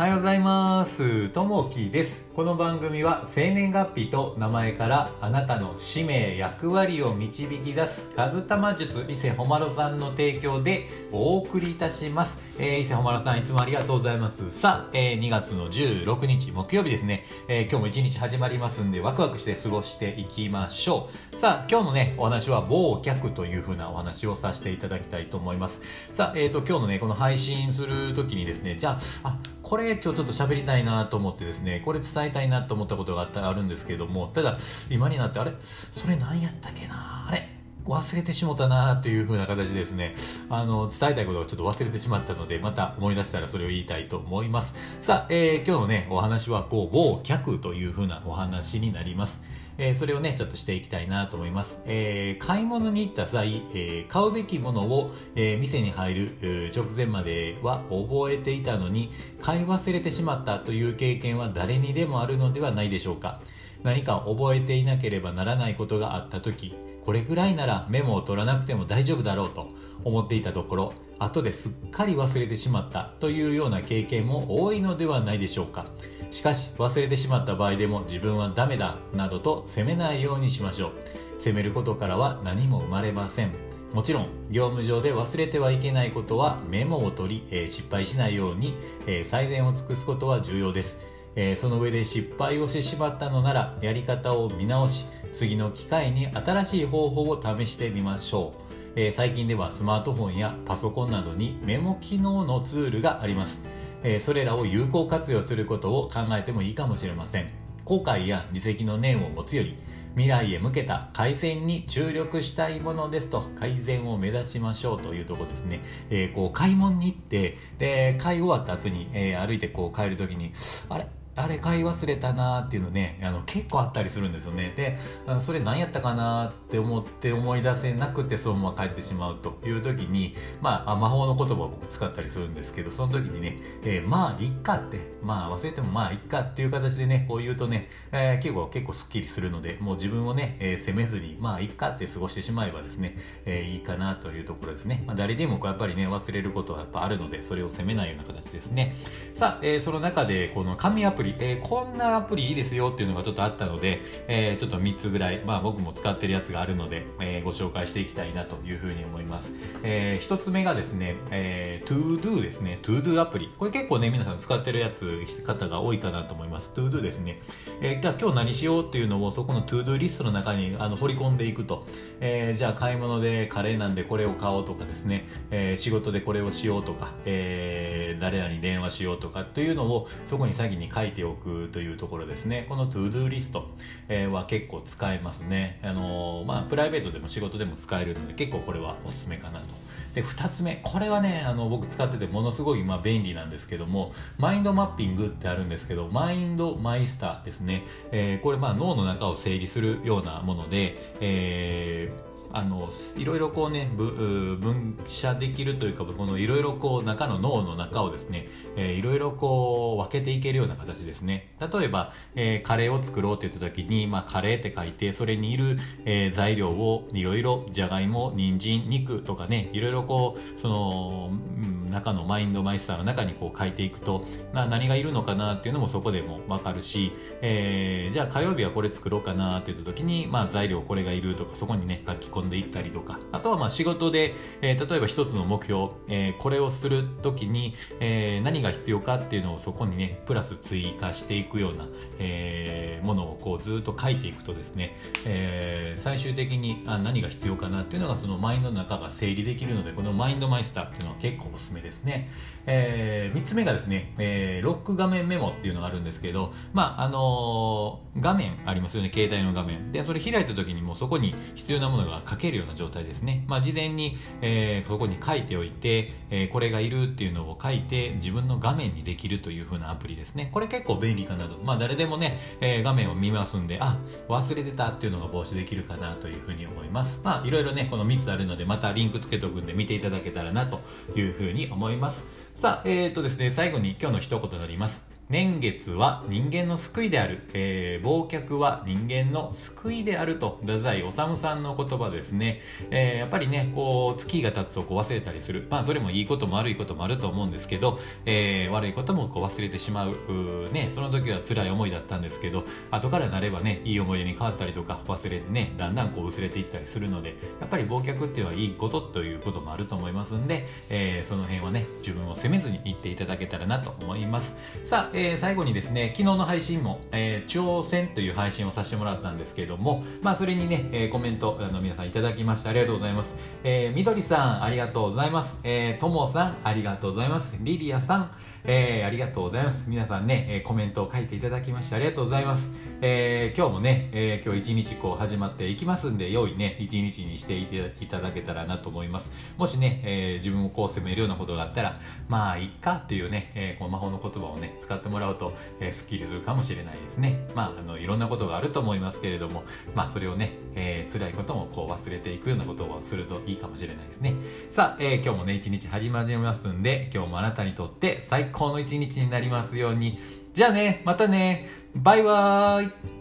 はようございます。ともきです。この番組は生年月日と名前からあなたの使命役割を導き出すカズタマ術伊勢ほまろさんの提供でお送りいたします、えー、伊勢ほまろさんいつもありがとうございます。さあ、えー、2月の16日木曜日ですね、えー、今日も一日始まりますんでワクワクして過ごしていきましょう。さあ今日のねお話は忘却というふうなお話をさせていただきたいと思います。さあえっ、ー、と今日のねこの配信する時にですねじゃああこれ今日ちょっと喋りたいなと思ってですね、これ伝えたいなと思ったことがあったあるんですけども、ただ、今になって、あれ？それ何やったっけな？あれ？忘れてしもたなという風な形ですね、あの、伝えたいことをちょっと忘れてしまったので、また思い出したらそれを言いたいと思います。さあ、えー、今日のね、お話は、こう、某客という風なお話になります。えー、それをね、ちょっとしていきたいなと思います。えー、買い物に行った際、えー、買うべきものを、え店に入る直前までは覚えていたのに、買い忘れてしまったという経験は誰にでもあるのではないでしょうか。何か覚えていなければならないことがあった時、これぐらいならメモを取らなくても大丈夫だろうと思っていたところ、後ですっかり忘れてしまったというような経験も多いのではないでしょうか。しかし忘れてしまった場合でも自分はダメだなどと責めないようにしましょう。責めることからは何も生まれません。もちろん業務上で忘れてはいけないことはメモを取り、えー、失敗しないように、えー、最善を尽くすことは重要です、えー、その上で失敗をしてしまったのならやり方を見直し次の機会に新しい方法を試してみましょう、え最近ではスマートフォンやパソコンなどにメモ機能のツールがあります。えー、それらを有効活用することを考えてもいいかもしれません。後悔や自責の念を持つより未来へ向けた改善に注力したいものですと改善を目指しましょうというところですね、えー、こう買い物に行ってで買い終わった後に、えー、歩いてこう帰る時にあれ？あれ買い忘れたなーっていうのね、あの結構あったりするんですよね。で、あのそれ何やったかなーって思って思い出せなくてそのまま帰ってしまうという時に、まあ、魔法の言葉を僕使ったりするんですけど、その時にね、えー、まあ、いっかって、まあ忘れてもまあ、いっかっていう形でね、こう言うとね、えー、結構結構スッキリするので、もう自分をね、えー、責めずに、まあ、いっかって過ごしてしまえばですね、えいいかなというところですね。まあ、誰でもやっぱりね、忘れることはやっぱあるので、それを責めないような形ですね。さあ、えその中で、この紙アプリ、プリえこんなアプリいいですよっていうのがちょっとあったので、えー、ちょっと3つぐらい、まあ僕も使ってるやつがあるので、えー、ご紹介していきたいなというふうに思います。えー、1つ目がですね、えー、ToDo ですね。ToDo アプリ。これ結構ね、皆さん使ってるやつ、方が多いかなと思います。ToDo ですね。えー、じゃあ今日何しようっていうのをそこの ToDo リストの中にあの掘り込んでいくと、えー、じゃあ買い物でカレーなんでこれを買おうとかですね、えー、仕事でこれをしようとか、えー、誰らに電話しようとかというのをそこに先に書いいておくというところですね。この ToDo リスト、えは結構使えますね。あのまあ、プライベートでも仕事でも使えるので結構これはおすすめかなと。で、2つ目。これはね、あの、僕使っててものすごい今便利なんですけども、マインドマッピングってあるんですけど、マインドマイスターですね。えー、これまあ脳の中を整理するようなもので、えーあのいろいろこうね分社できるというかこのいろいろこう中の脳の中をですね、えー、いろいろこう分けていけるような形ですね。例えば、えー、カレーを作ろうって言った時に、まあ、カレーって書いてそれにいる、えー、材料をいろいろじゃがいも人参肉とかねいろいろこうその、うん、中のマインドマイスターの中にこう書いていくとな何がいるのかなっていうのもそこでも分かるし、えー、じゃあ火曜日はこれ作ろうかなって言った時に、まあ、材料これがいるとかそこにね書き込んでいったりとかあとはまあ仕事で、えー、例えば一つの目標、えー、これをする時に、えー、何が必要かっていうのをそこにねプラス追加していくような、えー、ものをこうずっと書いていくとですね、えー、最終的にあ何が必要かなっていうのがそのマインドの中が整理できるのでこのマインドマイスターっていうのは結構おすすめですね。えー、3つ目がですね、えー、ロック画面メモっていうのがあるんですけど、まあ、あのー、画面ありますよね、携帯の画面。で、それ開いた時にもうそこに必要なものが書けるような状態ですね。まあ、事前に、えー、そこに書いておいて、えー、これがいるっていうのを書いて自分の画面にできるという風なアプリですね。これ結構便利かなと。まあ、誰でもね、えー、画面を見ますんで、あ、忘れてたっていうのが防止できるかなという風に思います。まあ、いろいろね、この3つあるので、またリンクつけとくんで見ていただけたらなという風に思います。さあ、えっ、ー、とですね、最後に今日の一言になります。年月は人間の救いである、えー、忘却は人間の救いであると、太宰治さんの言葉ですね。えー、やっぱりね、こう、月が経つとこう忘れたりする。まあ、それもいいことも悪いこともあると思うんですけど、えー、悪いこともこう忘れてしまう。うね、その時は辛い思いだったんですけど、後からなればね、いい思い出に変わったりとか、忘れてね、だんだんこう薄れていったりするので、やっぱり忘却っていうのはいいことということもあると思いますんで、えー、その辺はね、自分を責めずに言っていただけたらなと思います。さあ、えー、最後にですね、昨日の配信も、えー、挑戦という配信をさせてもらったんですけども、まあ、それにね、えー、コメント、あの、皆さんいただきましてありがとうございます。えー、みどりさん、ありがとうございます。えー、ともさん、ありがとうございます。リリアさん、えー、ありがとうございます。皆さんね、え、コメントを書いていただきましてありがとうございます。えー、今日もね、えー、今日一日こう始まっていきますんで、良いね、一日にしていただけたらなと思います。もしね、え、自分をこう責めるようなことがあったら、まあ、いっかっていうね、え、この魔法の言葉をね、使ってもらうと、えー、スッキリするかもしれないですね。まあ、あの、いろんなことがあると思いますけれども、まあ、それをね、えー、辛いこともこう忘れていくようなことをするといいかもしれないですね。さあ、え、今日もね、一日始まりますんで、今日もあなたにとって最高の一日になりますように。じゃあね、またね、バイバーイ